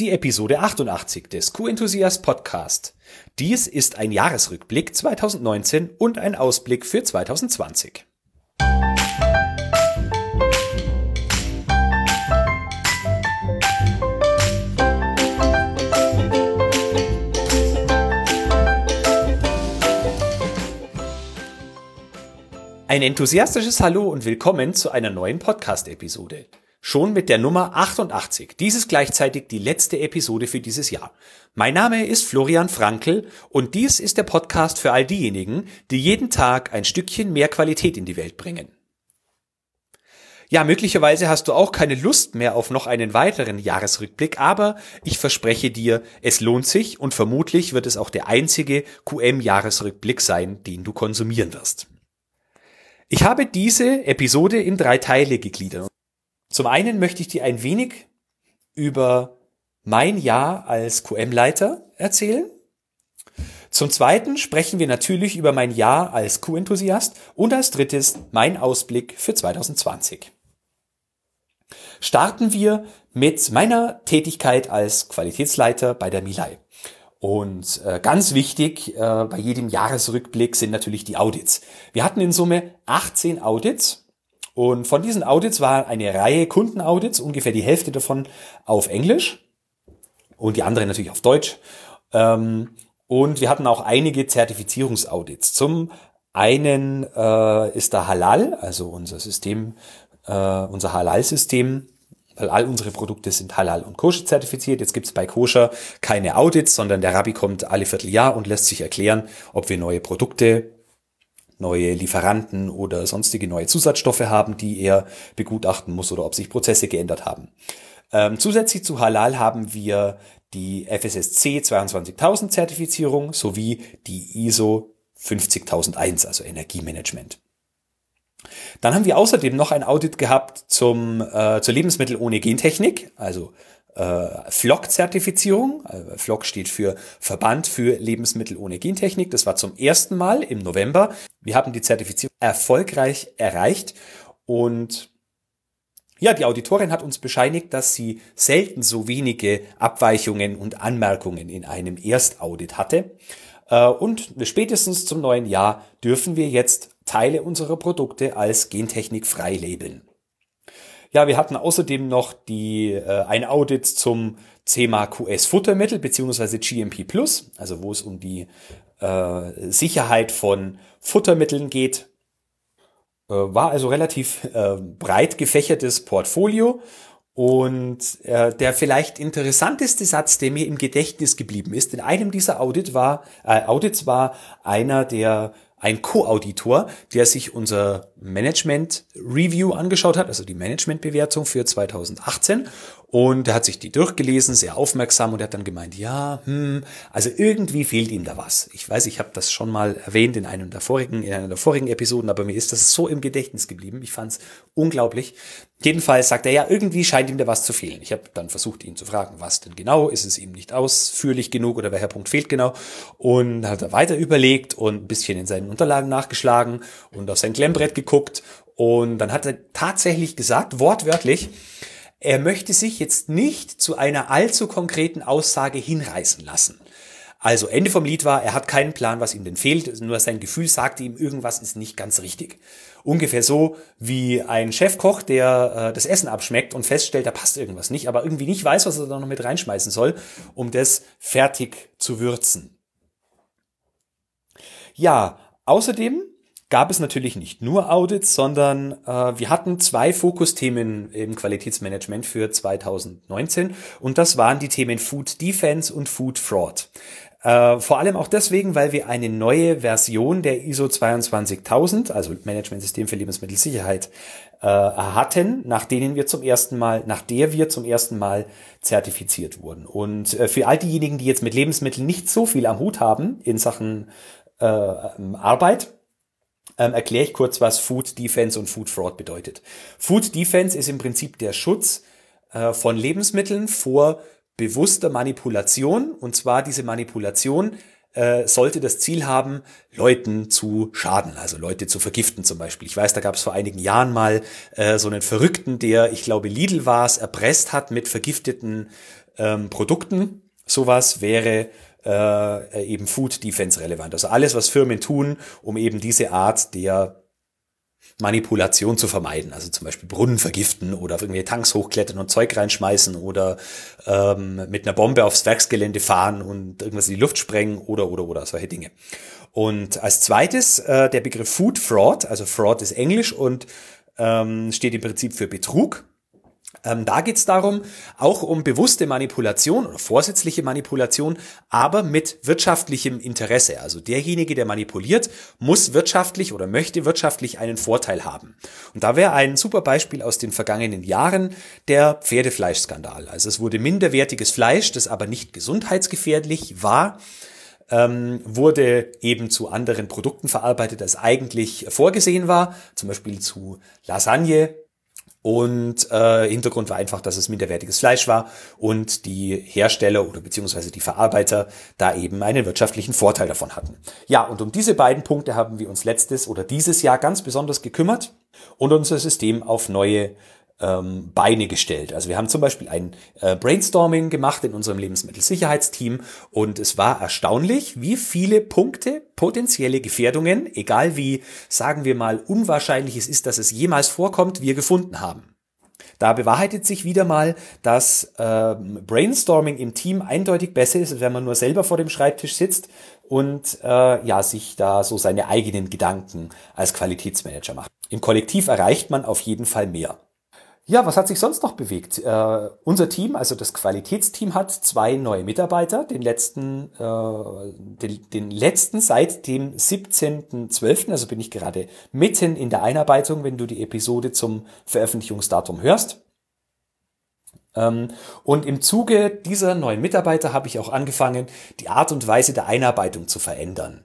Die Episode 88 des Q-Enthusiast Podcast. Dies ist ein Jahresrückblick 2019 und ein Ausblick für 2020. Ein enthusiastisches Hallo und willkommen zu einer neuen Podcast-Episode. Schon mit der Nummer 88. Dies ist gleichzeitig die letzte Episode für dieses Jahr. Mein Name ist Florian Frankl und dies ist der Podcast für all diejenigen, die jeden Tag ein Stückchen mehr Qualität in die Welt bringen. Ja, möglicherweise hast du auch keine Lust mehr auf noch einen weiteren Jahresrückblick, aber ich verspreche dir, es lohnt sich und vermutlich wird es auch der einzige QM-Jahresrückblick sein, den du konsumieren wirst. Ich habe diese Episode in drei Teile gegliedert. Zum einen möchte ich dir ein wenig über mein Jahr als QM-Leiter erzählen. Zum zweiten sprechen wir natürlich über mein Jahr als Q-Enthusiast und als drittes mein Ausblick für 2020. Starten wir mit meiner Tätigkeit als Qualitätsleiter bei der Milai. Und äh, ganz wichtig äh, bei jedem Jahresrückblick sind natürlich die Audits. Wir hatten in Summe 18 Audits und von diesen Audits war eine Reihe Kundenaudits, ungefähr die Hälfte davon auf Englisch und die andere natürlich auf Deutsch. Ähm, und wir hatten auch einige Zertifizierungsaudits. Zum einen äh, ist da Halal, also unser System, äh, unser Halal-System, weil all unsere Produkte sind Halal und Koscher zertifiziert. Jetzt gibt es bei Koscher keine Audits, sondern der Rabbi kommt alle Vierteljahr und lässt sich erklären, ob wir neue Produkte neue Lieferanten oder sonstige neue Zusatzstoffe haben, die er begutachten muss oder ob sich Prozesse geändert haben. Ähm, zusätzlich zu Halal haben wir die FSSC 22000 Zertifizierung sowie die ISO 50001, also Energiemanagement. Dann haben wir außerdem noch ein Audit gehabt zum, äh, zur Lebensmittel ohne Gentechnik, also äh, FLOG-Zertifizierung. Äh, FLOG steht für Verband für Lebensmittel ohne Gentechnik. Das war zum ersten Mal im November. Wir haben die Zertifizierung erfolgreich erreicht und ja, die Auditorin hat uns bescheinigt, dass sie selten so wenige Abweichungen und Anmerkungen in einem Erstaudit hatte. Äh, und spätestens zum neuen Jahr dürfen wir jetzt Teile unserer Produkte als Gentechnik frei labeln. Ja, wir hatten außerdem noch die, äh, ein Audit zum Thema QS-Futtermittel beziehungsweise GMP Plus, also wo es um die äh, Sicherheit von Futtermitteln geht. Äh, war also relativ äh, breit gefächertes Portfolio. Und äh, der vielleicht interessanteste Satz, der mir im Gedächtnis geblieben ist, in einem dieser Audit war, äh, Audits war einer der ein Co-Auditor, der sich unser Management Review angeschaut hat, also die Management-Bewertung für 2018 und er hat sich die durchgelesen, sehr aufmerksam und er hat dann gemeint, ja, hm, also irgendwie fehlt ihm da was. Ich weiß, ich habe das schon mal erwähnt in einem der vorigen, in einer der vorigen Episoden, aber mir ist das so im Gedächtnis geblieben. Ich fand es unglaublich. Jedenfalls sagt er, ja, irgendwie scheint ihm da was zu fehlen. Ich habe dann versucht, ihn zu fragen, was denn genau, ist es ihm nicht ausführlich genug oder welcher Punkt fehlt genau? Und hat er weiter überlegt und ein bisschen in seinen Unterlagen nachgeschlagen und auf sein Klemmbrett geguckt und dann hat er tatsächlich gesagt, wortwörtlich, er möchte sich jetzt nicht zu einer allzu konkreten Aussage hinreißen lassen. Also Ende vom Lied war, er hat keinen Plan, was ihm denn fehlt, nur sein Gefühl sagte ihm, irgendwas ist nicht ganz richtig. Ungefähr so wie ein Chefkoch, der äh, das Essen abschmeckt und feststellt, da passt irgendwas nicht, aber irgendwie nicht weiß, was er da noch mit reinschmeißen soll, um das fertig zu würzen. Ja, außerdem gab es natürlich nicht nur Audits, sondern äh, wir hatten zwei Fokusthemen im Qualitätsmanagement für 2019 und das waren die Themen Food Defense und Food Fraud. Äh, vor allem auch deswegen, weil wir eine neue Version der ISO 22000, also Managementsystem für Lebensmittelsicherheit, äh, hatten, nach denen wir zum ersten Mal, nach der wir zum ersten Mal zertifiziert wurden. Und äh, für all diejenigen, die jetzt mit Lebensmitteln nicht so viel am Hut haben in Sachen äh, Arbeit, ähm, erkläre ich kurz, was Food Defense und Food Fraud bedeutet. Food Defense ist im Prinzip der Schutz äh, von Lebensmitteln vor bewusster Manipulation. Und zwar diese Manipulation äh, sollte das Ziel haben, Leuten zu schaden, also Leute zu vergiften zum Beispiel. Ich weiß, da gab es vor einigen Jahren mal äh, so einen Verrückten, der, ich glaube, Lidl war es, erpresst hat mit vergifteten ähm, Produkten. Sowas wäre äh, eben Food Defense relevant. Also alles, was Firmen tun, um eben diese Art der Manipulation zu vermeiden. Also zum Beispiel Brunnen vergiften oder auf irgendwelche Tanks hochklettern und Zeug reinschmeißen oder ähm, mit einer Bombe aufs Werksgelände fahren und irgendwas in die Luft sprengen oder oder oder solche Dinge. Und als zweites äh, der Begriff Food Fraud, also Fraud ist Englisch und ähm, steht im Prinzip für Betrug. Ähm, da geht es darum, auch um bewusste Manipulation oder vorsätzliche Manipulation, aber mit wirtschaftlichem Interesse. Also derjenige, der manipuliert, muss wirtschaftlich oder möchte wirtschaftlich einen Vorteil haben. Und da wäre ein super Beispiel aus den vergangenen Jahren der Pferdefleischskandal. Also es wurde minderwertiges Fleisch, das aber nicht gesundheitsgefährlich war, ähm, wurde eben zu anderen Produkten verarbeitet, als eigentlich vorgesehen war, zum Beispiel zu Lasagne und äh, Hintergrund war einfach, dass es minderwertiges Fleisch war und die Hersteller oder beziehungsweise die Verarbeiter da eben einen wirtschaftlichen Vorteil davon hatten. Ja, und um diese beiden Punkte haben wir uns letztes oder dieses Jahr ganz besonders gekümmert und unser System auf neue ähm, Beine gestellt. Also wir haben zum Beispiel ein äh, Brainstorming gemacht in unserem Lebensmittelsicherheitsteam und es war erstaunlich, wie viele Punkte, potenzielle Gefährdungen, egal wie, sagen wir mal, unwahrscheinlich es ist, dass es jemals vorkommt, wir gefunden haben. Da bewahrheitet sich wieder mal, dass äh, Brainstorming im Team eindeutig besser ist, wenn man nur selber vor dem Schreibtisch sitzt und äh, ja sich da so seine eigenen Gedanken als Qualitätsmanager macht. Im Kollektiv erreicht man auf jeden Fall mehr. Ja, was hat sich sonst noch bewegt? Äh, unser Team, also das Qualitätsteam, hat zwei neue Mitarbeiter, den letzten, äh, den, den letzten seit dem 17.12., also bin ich gerade mitten in der Einarbeitung, wenn du die Episode zum Veröffentlichungsdatum hörst. Ähm, und im Zuge dieser neuen Mitarbeiter habe ich auch angefangen, die Art und Weise der Einarbeitung zu verändern.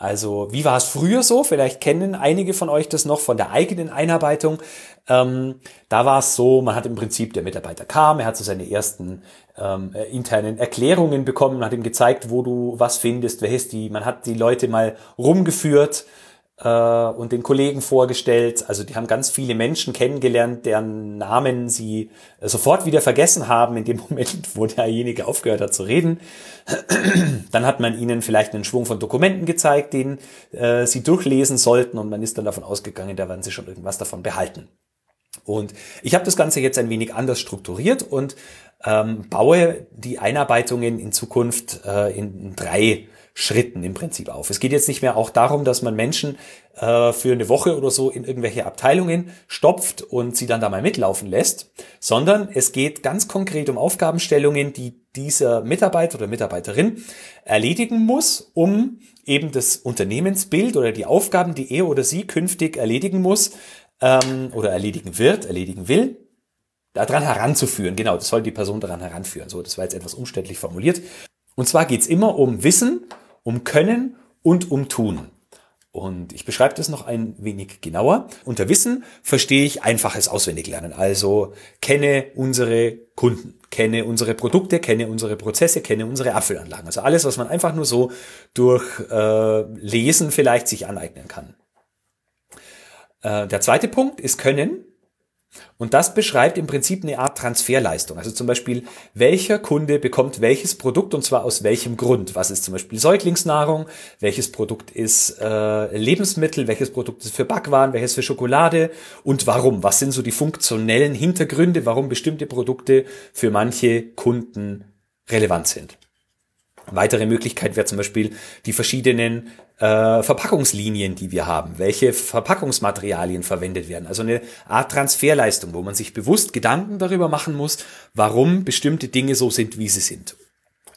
Also wie war es früher so? Vielleicht kennen einige von euch das noch von der eigenen Einarbeitung. Ähm, da war es so, man hat im Prinzip, der Mitarbeiter kam, er hat so seine ersten ähm, äh, internen Erklärungen bekommen, hat ihm gezeigt, wo du was findest, wer ist die. Man hat die Leute mal rumgeführt und den Kollegen vorgestellt. Also die haben ganz viele Menschen kennengelernt, deren Namen sie äh, sofort wieder vergessen haben in dem Moment, wo derjenige aufgehört hat zu reden. Dann hat man ihnen vielleicht einen Schwung von Dokumenten gezeigt, den äh, sie durchlesen sollten und man ist dann davon ausgegangen, da werden sie schon irgendwas davon behalten. Und ich habe das Ganze jetzt ein wenig anders strukturiert und ähm, baue die Einarbeitungen in Zukunft äh, in drei Schritten im Prinzip auf. Es geht jetzt nicht mehr auch darum, dass man Menschen äh, für eine Woche oder so in irgendwelche Abteilungen stopft und sie dann da mal mitlaufen lässt, sondern es geht ganz konkret um Aufgabenstellungen, die dieser Mitarbeiter oder Mitarbeiterin erledigen muss, um eben das Unternehmensbild oder die Aufgaben, die er oder sie künftig erledigen muss ähm, oder erledigen wird, erledigen will, daran heranzuführen. Genau, das soll die Person daran heranführen. So, das war jetzt etwas umständlich formuliert. Und zwar geht's immer um Wissen, um Können und um Tun. Und ich beschreibe das noch ein wenig genauer. Unter Wissen verstehe ich einfaches Auswendiglernen. Also kenne unsere Kunden, kenne unsere Produkte, kenne unsere Prozesse, kenne unsere Abfüllanlagen. Also alles, was man einfach nur so durch äh, Lesen vielleicht sich aneignen kann. Äh, der zweite Punkt ist Können. Und das beschreibt im Prinzip eine Art Transferleistung. Also zum Beispiel, welcher Kunde bekommt welches Produkt und zwar aus welchem Grund. Was ist zum Beispiel Säuglingsnahrung? Welches Produkt ist äh, Lebensmittel? Welches Produkt ist für Backwaren? Welches für Schokolade? Und warum? Was sind so die funktionellen Hintergründe, warum bestimmte Produkte für manche Kunden relevant sind? Weitere Möglichkeit wäre zum Beispiel die verschiedenen äh, Verpackungslinien, die wir haben, welche Verpackungsmaterialien verwendet werden. Also eine Art Transferleistung, wo man sich bewusst Gedanken darüber machen muss, warum bestimmte Dinge so sind, wie sie sind.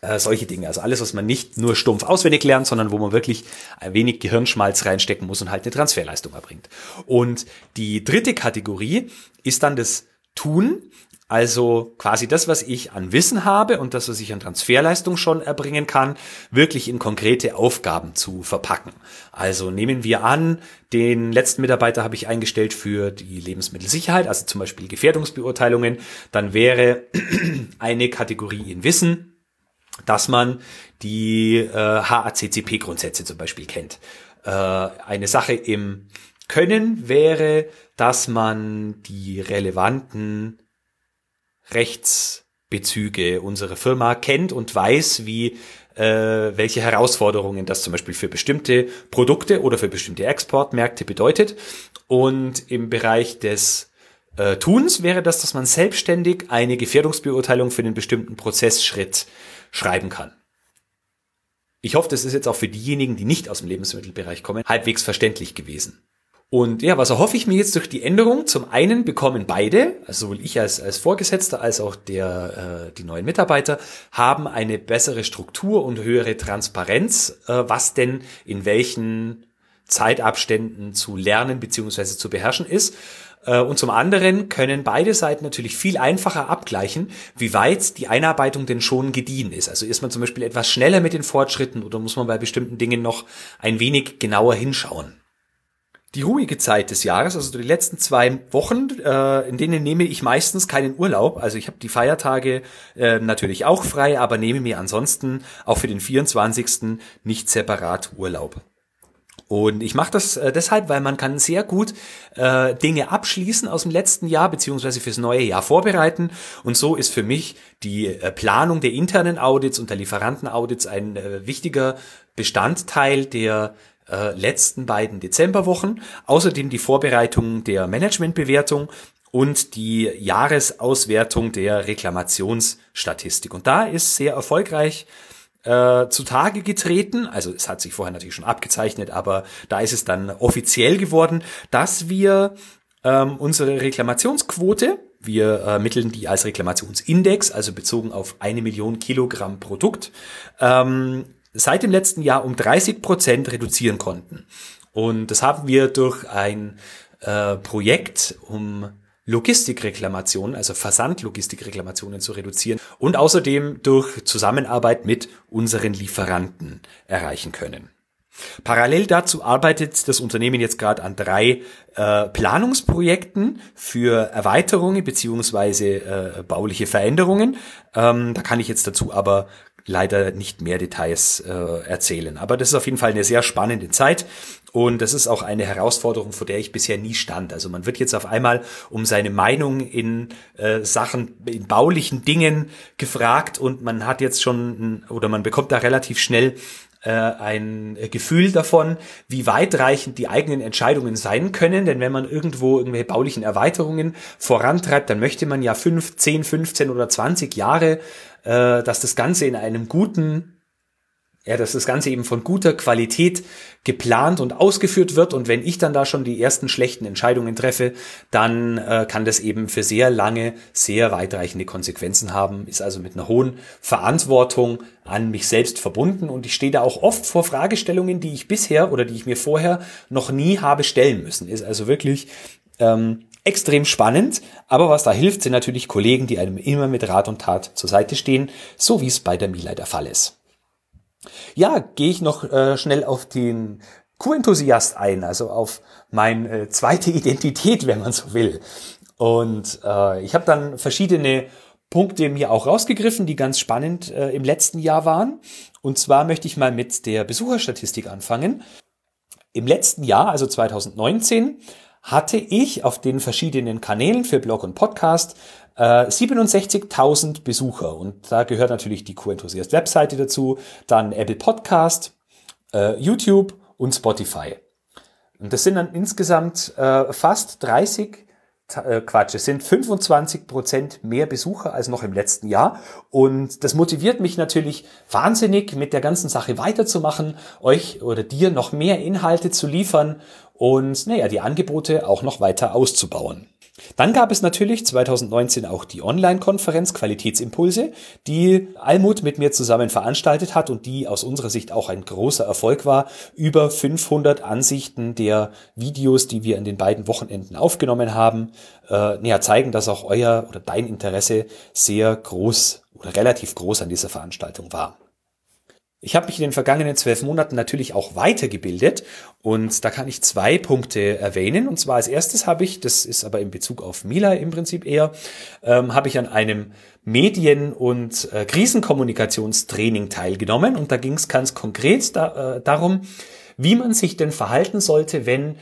Äh, solche Dinge. Also alles, was man nicht nur stumpf auswendig lernt, sondern wo man wirklich ein wenig Gehirnschmalz reinstecken muss und halt eine Transferleistung erbringt. Und die dritte Kategorie ist dann das Tun. Also quasi das, was ich an Wissen habe und das, was ich an Transferleistung schon erbringen kann, wirklich in konkrete Aufgaben zu verpacken. Also nehmen wir an, den letzten Mitarbeiter habe ich eingestellt für die Lebensmittelsicherheit, also zum Beispiel Gefährdungsbeurteilungen. Dann wäre eine Kategorie in Wissen dass man die äh, HACCP-Grundsätze zum Beispiel kennt. Äh, eine Sache im Können wäre, dass man die relevanten Rechtsbezüge unserer Firma kennt und weiß, wie äh, welche Herausforderungen das zum Beispiel für bestimmte Produkte oder für bestimmte Exportmärkte bedeutet. Und im Bereich des äh, Tuns wäre das, dass man selbstständig eine Gefährdungsbeurteilung für einen bestimmten Prozessschritt schreiben kann. Ich hoffe, das ist jetzt auch für diejenigen, die nicht aus dem Lebensmittelbereich kommen, halbwegs verständlich gewesen. Und ja, was erhoffe ich mir jetzt durch die Änderung? Zum einen bekommen beide, also sowohl ich als, als Vorgesetzter als auch der, äh, die neuen Mitarbeiter, haben eine bessere Struktur und höhere Transparenz, äh, was denn in welchen Zeitabständen zu lernen beziehungsweise zu beherrschen ist. Äh, und zum anderen können beide Seiten natürlich viel einfacher abgleichen, wie weit die Einarbeitung denn schon gediehen ist. Also ist man zum Beispiel etwas schneller mit den Fortschritten oder muss man bei bestimmten Dingen noch ein wenig genauer hinschauen die ruhige Zeit des Jahres, also die letzten zwei Wochen, äh, in denen nehme ich meistens keinen Urlaub. Also ich habe die Feiertage äh, natürlich auch frei, aber nehme mir ansonsten auch für den 24. nicht separat Urlaub. Und ich mache das äh, deshalb, weil man kann sehr gut äh, Dinge abschließen aus dem letzten Jahr beziehungsweise fürs neue Jahr vorbereiten. Und so ist für mich die äh, Planung der internen Audits und der Lieferantenaudits ein äh, wichtiger Bestandteil der äh, letzten beiden Dezemberwochen. Außerdem die Vorbereitung der Managementbewertung und die Jahresauswertung der Reklamationsstatistik. Und da ist sehr erfolgreich äh, zutage getreten. Also es hat sich vorher natürlich schon abgezeichnet, aber da ist es dann offiziell geworden, dass wir ähm, unsere Reklamationsquote, wir ermitteln die als Reklamationsindex, also bezogen auf eine Million Kilogramm Produkt, ähm, seit dem letzten Jahr um 30 Prozent reduzieren konnten. Und das haben wir durch ein äh, Projekt, um Logistikreklamationen, also Versandlogistikreklamationen zu reduzieren und außerdem durch Zusammenarbeit mit unseren Lieferanten erreichen können. Parallel dazu arbeitet das Unternehmen jetzt gerade an drei äh, Planungsprojekten für Erweiterungen beziehungsweise äh, bauliche Veränderungen. Ähm, da kann ich jetzt dazu aber leider nicht mehr Details äh, erzählen. Aber das ist auf jeden Fall eine sehr spannende Zeit und das ist auch eine Herausforderung, vor der ich bisher nie stand. Also man wird jetzt auf einmal um seine Meinung in äh, Sachen, in baulichen Dingen gefragt und man hat jetzt schon oder man bekommt da relativ schnell äh, ein Gefühl davon, wie weitreichend die eigenen Entscheidungen sein können. Denn wenn man irgendwo irgendwelche baulichen Erweiterungen vorantreibt, dann möchte man ja fünf, zehn, 15 oder 20 Jahre, äh, dass das Ganze in einem guten ja, dass das Ganze eben von guter Qualität geplant und ausgeführt wird. Und wenn ich dann da schon die ersten schlechten Entscheidungen treffe, dann äh, kann das eben für sehr lange, sehr weitreichende Konsequenzen haben, ist also mit einer hohen Verantwortung an mich selbst verbunden. Und ich stehe da auch oft vor Fragestellungen, die ich bisher oder die ich mir vorher noch nie habe stellen müssen. Ist also wirklich ähm, extrem spannend. Aber was da hilft, sind natürlich Kollegen, die einem immer mit Rat und Tat zur Seite stehen, so wie es bei der Mila der Fall ist. Ja, gehe ich noch äh, schnell auf den Q-Enthusiast ein, also auf meine äh, zweite Identität, wenn man so will. Und äh, ich habe dann verschiedene Punkte mir auch rausgegriffen, die ganz spannend äh, im letzten Jahr waren. Und zwar möchte ich mal mit der Besucherstatistik anfangen. Im letzten Jahr, also 2019, hatte ich auf den verschiedenen Kanälen für Blog und Podcast äh, 67.000 Besucher und da gehört natürlich die Q-Enthusiast Webseite dazu, dann Apple Podcast, äh, YouTube und Spotify. Und das sind dann insgesamt äh, fast 30 äh, Quatsch, es sind 25 Prozent mehr Besucher als noch im letzten Jahr. Und das motiviert mich natürlich wahnsinnig, mit der ganzen Sache weiterzumachen, euch oder dir noch mehr Inhalte zu liefern und naja, die Angebote auch noch weiter auszubauen. Dann gab es natürlich 2019 auch die Online-Konferenz Qualitätsimpulse, die Almut mit mir zusammen veranstaltet hat und die aus unserer Sicht auch ein großer Erfolg war. Über 500 Ansichten der Videos, die wir an den beiden Wochenenden aufgenommen haben, äh, näher zeigen, dass auch euer oder dein Interesse sehr groß oder relativ groß an dieser Veranstaltung war. Ich habe mich in den vergangenen zwölf Monaten natürlich auch weitergebildet und da kann ich zwei Punkte erwähnen. Und zwar als erstes habe ich, das ist aber in Bezug auf Mila im Prinzip eher, ähm, habe ich an einem Medien- und äh, Krisenkommunikationstraining teilgenommen und da ging es ganz konkret da, äh, darum, wie man sich denn verhalten sollte, wenn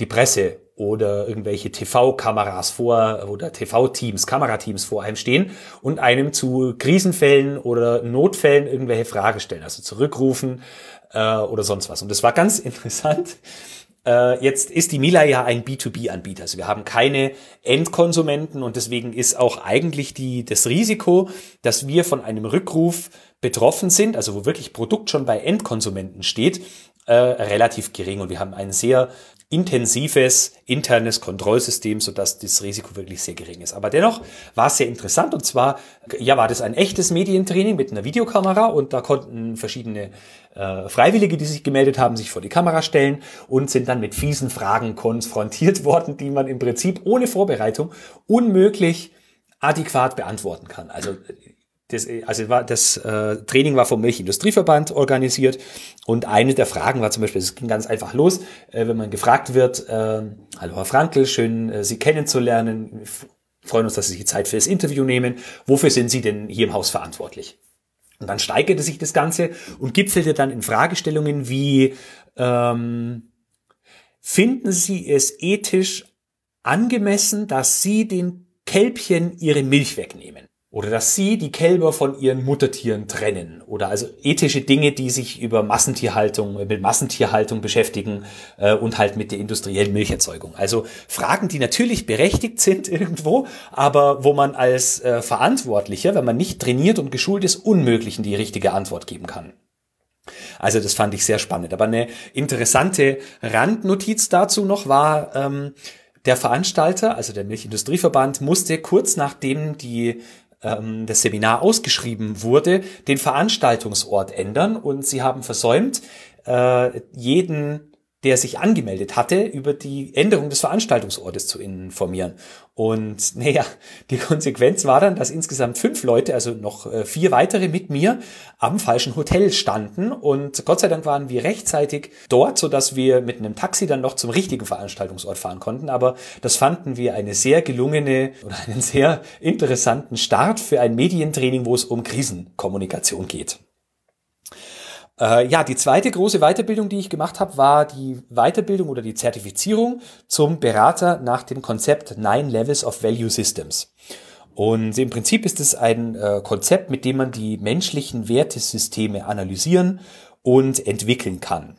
die Presse oder irgendwelche TV-Kameras vor oder TV-Teams, Kamerateams vor einem stehen und einem zu Krisenfällen oder Notfällen irgendwelche Fragen stellen, also zurückrufen äh, oder sonst was. Und das war ganz interessant. Äh, jetzt ist die Mila ja ein B2B-Anbieter. Also wir haben keine Endkonsumenten und deswegen ist auch eigentlich die, das Risiko, dass wir von einem Rückruf betroffen sind, also wo wirklich Produkt schon bei Endkonsumenten steht, äh, relativ gering. Und wir haben einen sehr intensives internes Kontrollsystem, sodass das Risiko wirklich sehr gering ist. Aber dennoch war es sehr interessant und zwar, ja, war das ein echtes Medientraining mit einer Videokamera und da konnten verschiedene äh, Freiwillige, die sich gemeldet haben, sich vor die Kamera stellen und sind dann mit fiesen Fragen konfrontiert worden, die man im Prinzip ohne Vorbereitung unmöglich adäquat beantworten kann. Also das, also war, das äh, Training war vom Milchindustrieverband organisiert und eine der Fragen war zum Beispiel, es ging ganz einfach los, äh, wenn man gefragt wird, äh, hallo Herr Frankl, schön äh, Sie kennenzulernen, freuen uns, dass Sie sich Zeit für das Interview nehmen. Wofür sind Sie denn hier im Haus verantwortlich? Und dann steigerte sich das Ganze und gipfelte dann in Fragestellungen wie, ähm, finden Sie es ethisch angemessen, dass Sie den Kälbchen ihre Milch wegnehmen? Oder dass sie die Kälber von ihren Muttertieren trennen. Oder also ethische Dinge, die sich über Massentierhaltung, mit Massentierhaltung beschäftigen äh, und halt mit der industriellen Milcherzeugung. Also Fragen, die natürlich berechtigt sind irgendwo, aber wo man als äh, Verantwortlicher, wenn man nicht trainiert und geschult ist, unmöglich die richtige Antwort geben kann. Also das fand ich sehr spannend. Aber eine interessante Randnotiz dazu noch war, ähm, der Veranstalter, also der Milchindustrieverband, musste kurz nachdem die ähm, das Seminar ausgeschrieben wurde, den Veranstaltungsort ändern. Und sie haben versäumt, äh, jeden der sich angemeldet hatte, über die Änderung des Veranstaltungsortes zu informieren. Und naja, die Konsequenz war dann, dass insgesamt fünf Leute, also noch äh, vier weitere mit mir, am falschen Hotel standen. Und Gott sei Dank waren wir rechtzeitig dort, sodass wir mit einem Taxi dann noch zum richtigen Veranstaltungsort fahren konnten. Aber das fanden wir eine sehr gelungene oder einen sehr interessanten Start für ein Medientraining, wo es um Krisenkommunikation geht. Äh, ja, die zweite große Weiterbildung, die ich gemacht habe, war die Weiterbildung oder die Zertifizierung zum Berater nach dem Konzept Nine Levels of Value Systems. Und im Prinzip ist es ein äh, Konzept, mit dem man die menschlichen Wertesysteme analysieren und entwickeln kann.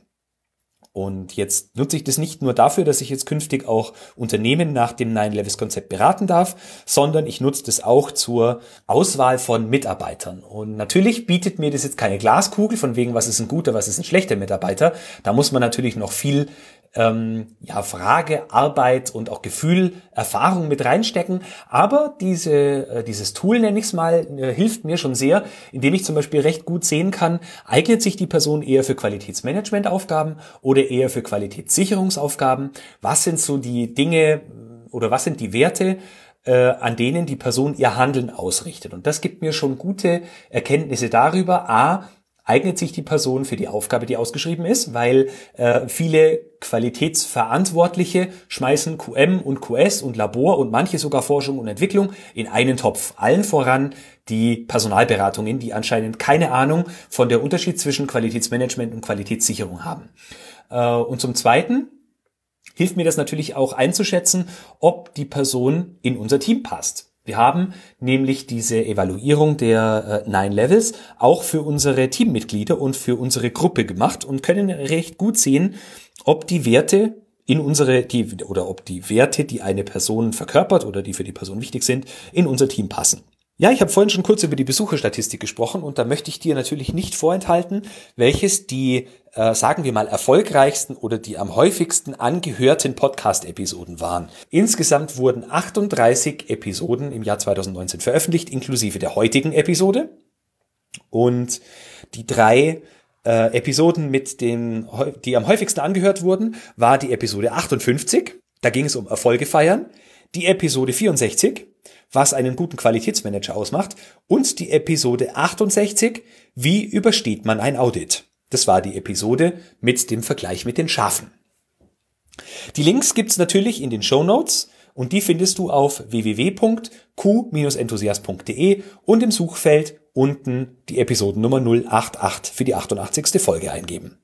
Und jetzt nutze ich das nicht nur dafür, dass ich jetzt künftig auch Unternehmen nach dem Nine-Levels-Konzept beraten darf, sondern ich nutze das auch zur Auswahl von Mitarbeitern. Und natürlich bietet mir das jetzt keine Glaskugel von wegen, was ist ein guter, was ist ein schlechter Mitarbeiter. Da muss man natürlich noch viel ähm, ja, Frage, Arbeit und auch Gefühl, Erfahrung mit reinstecken. Aber diese, äh, dieses Tool, nenne ich es mal, äh, hilft mir schon sehr, indem ich zum Beispiel recht gut sehen kann, eignet sich die Person eher für Qualitätsmanagementaufgaben oder eher für Qualitätssicherungsaufgaben. Was sind so die Dinge oder was sind die Werte, äh, an denen die Person ihr Handeln ausrichtet. Und das gibt mir schon gute Erkenntnisse darüber, a, eignet sich die Person für die Aufgabe, die ausgeschrieben ist, weil äh, viele Qualitätsverantwortliche schmeißen QM und QS und Labor und manche sogar Forschung und Entwicklung in einen Topf. Allen voran die Personalberatungen, die anscheinend keine Ahnung von der Unterschied zwischen Qualitätsmanagement und Qualitätssicherung haben. Äh, und zum Zweiten hilft mir das natürlich auch einzuschätzen, ob die Person in unser Team passt. Wir haben nämlich diese Evaluierung der äh, Nine Levels auch für unsere Teammitglieder und für unsere Gruppe gemacht und können recht gut sehen, ob die Werte in unsere, die, oder ob die Werte, die eine Person verkörpert oder die für die Person wichtig sind, in unser Team passen. Ja, ich habe vorhin schon kurz über die Besucherstatistik gesprochen und da möchte ich dir natürlich nicht vorenthalten, welches die, äh, sagen wir mal, erfolgreichsten oder die am häufigsten angehörten Podcast-Episoden waren. Insgesamt wurden 38 Episoden im Jahr 2019 veröffentlicht, inklusive der heutigen Episode. Und die drei äh, Episoden mit den, die am häufigsten angehört wurden, war die Episode 58. Da ging es um Erfolge feiern. Die Episode 64 was einen guten Qualitätsmanager ausmacht und die Episode 68, wie übersteht man ein Audit. Das war die Episode mit dem Vergleich mit den Schafen. Die Links gibt's natürlich in den Show Notes und die findest du auf www.q-enthusiast.de und im Suchfeld unten die Episodennummer 088 für die 88. Folge eingeben.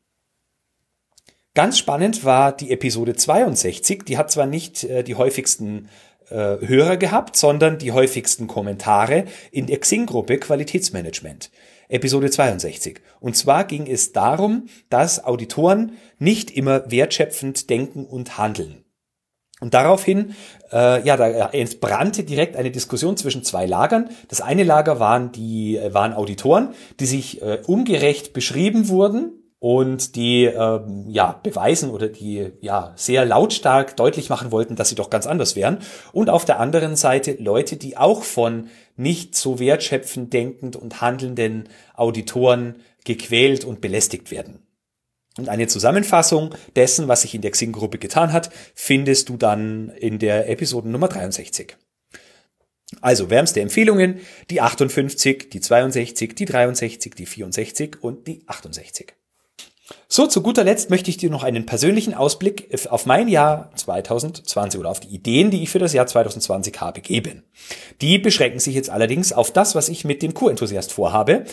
Ganz spannend war die Episode 62. Die hat zwar nicht äh, die häufigsten äh, Hörer gehabt, sondern die häufigsten Kommentare in der Xing-Gruppe Qualitätsmanagement. Episode 62. Und zwar ging es darum, dass Auditoren nicht immer wertschöpfend denken und handeln. Und daraufhin, äh, ja, da entbrannte direkt eine Diskussion zwischen zwei Lagern. Das eine Lager waren die äh, waren Auditoren, die sich äh, ungerecht beschrieben wurden und die ähm, ja beweisen oder die ja sehr lautstark deutlich machen wollten, dass sie doch ganz anders wären und auf der anderen Seite Leute, die auch von nicht so wertschöpfend denkend und handelnden Auditoren gequält und belästigt werden. Und eine Zusammenfassung dessen, was sich in der Xing-Gruppe getan hat, findest du dann in der Episode Nummer 63. Also wärmste Empfehlungen, die 58, die 62, die 63, die 64 und die 68. So, zu guter Letzt möchte ich dir noch einen persönlichen Ausblick auf mein Jahr 2020 oder auf die Ideen, die ich für das Jahr 2020 habe, geben. Die beschränken sich jetzt allerdings auf das, was ich mit dem Q-Enthusiast vorhabe.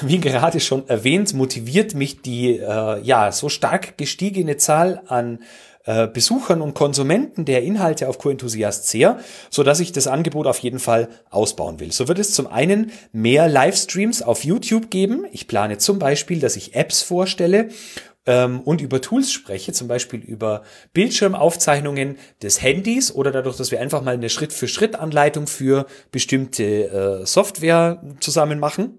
Wie gerade schon erwähnt, motiviert mich die äh, ja so stark gestiegene Zahl an äh, Besuchern und Konsumenten der Inhalte auf Co-Enthusiast sehr, so dass ich das Angebot auf jeden Fall ausbauen will. So wird es zum einen mehr Livestreams auf YouTube geben. Ich plane zum Beispiel, dass ich Apps vorstelle ähm, und über Tools spreche, zum Beispiel über Bildschirmaufzeichnungen des Handys oder dadurch, dass wir einfach mal eine Schritt-für-Schritt-Anleitung für bestimmte äh, Software zusammen machen.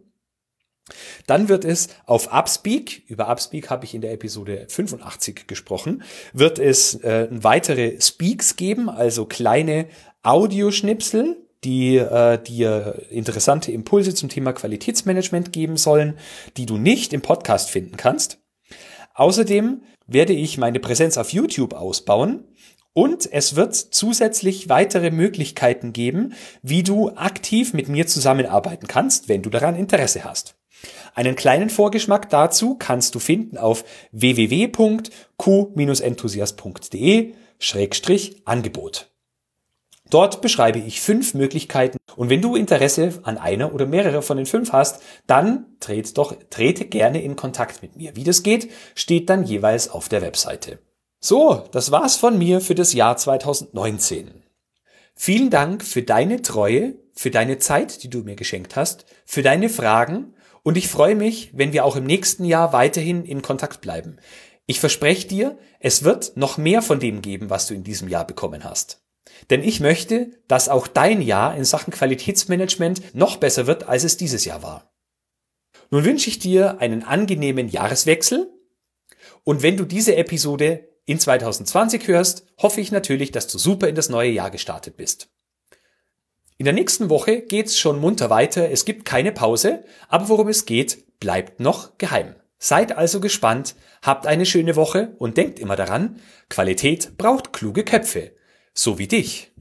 Dann wird es auf Upspeak, über Upspeak habe ich in der Episode 85 gesprochen, wird es äh, weitere Speaks geben, also kleine Audioschnipsel, die äh, dir interessante Impulse zum Thema Qualitätsmanagement geben sollen, die du nicht im Podcast finden kannst. Außerdem werde ich meine Präsenz auf YouTube ausbauen und es wird zusätzlich weitere Möglichkeiten geben, wie du aktiv mit mir zusammenarbeiten kannst, wenn du daran Interesse hast. Einen kleinen Vorgeschmack dazu kannst du finden auf www.q-enthusiast.de Angebot. Dort beschreibe ich fünf Möglichkeiten und wenn du Interesse an einer oder mehrere von den fünf hast, dann trete doch, trete gerne in Kontakt mit mir. Wie das geht, steht dann jeweils auf der Webseite. So, das war's von mir für das Jahr 2019. Vielen Dank für deine Treue, für deine Zeit, die du mir geschenkt hast, für deine Fragen und ich freue mich, wenn wir auch im nächsten Jahr weiterhin in Kontakt bleiben. Ich verspreche dir, es wird noch mehr von dem geben, was du in diesem Jahr bekommen hast. Denn ich möchte, dass auch dein Jahr in Sachen Qualitätsmanagement noch besser wird, als es dieses Jahr war. Nun wünsche ich dir einen angenehmen Jahreswechsel und wenn du diese Episode in 2020 hörst, hoffe ich natürlich, dass du super in das neue Jahr gestartet bist. In der nächsten Woche geht's schon munter weiter, es gibt keine Pause, aber worum es geht, bleibt noch geheim. Seid also gespannt, habt eine schöne Woche und denkt immer daran, Qualität braucht kluge Köpfe, so wie dich.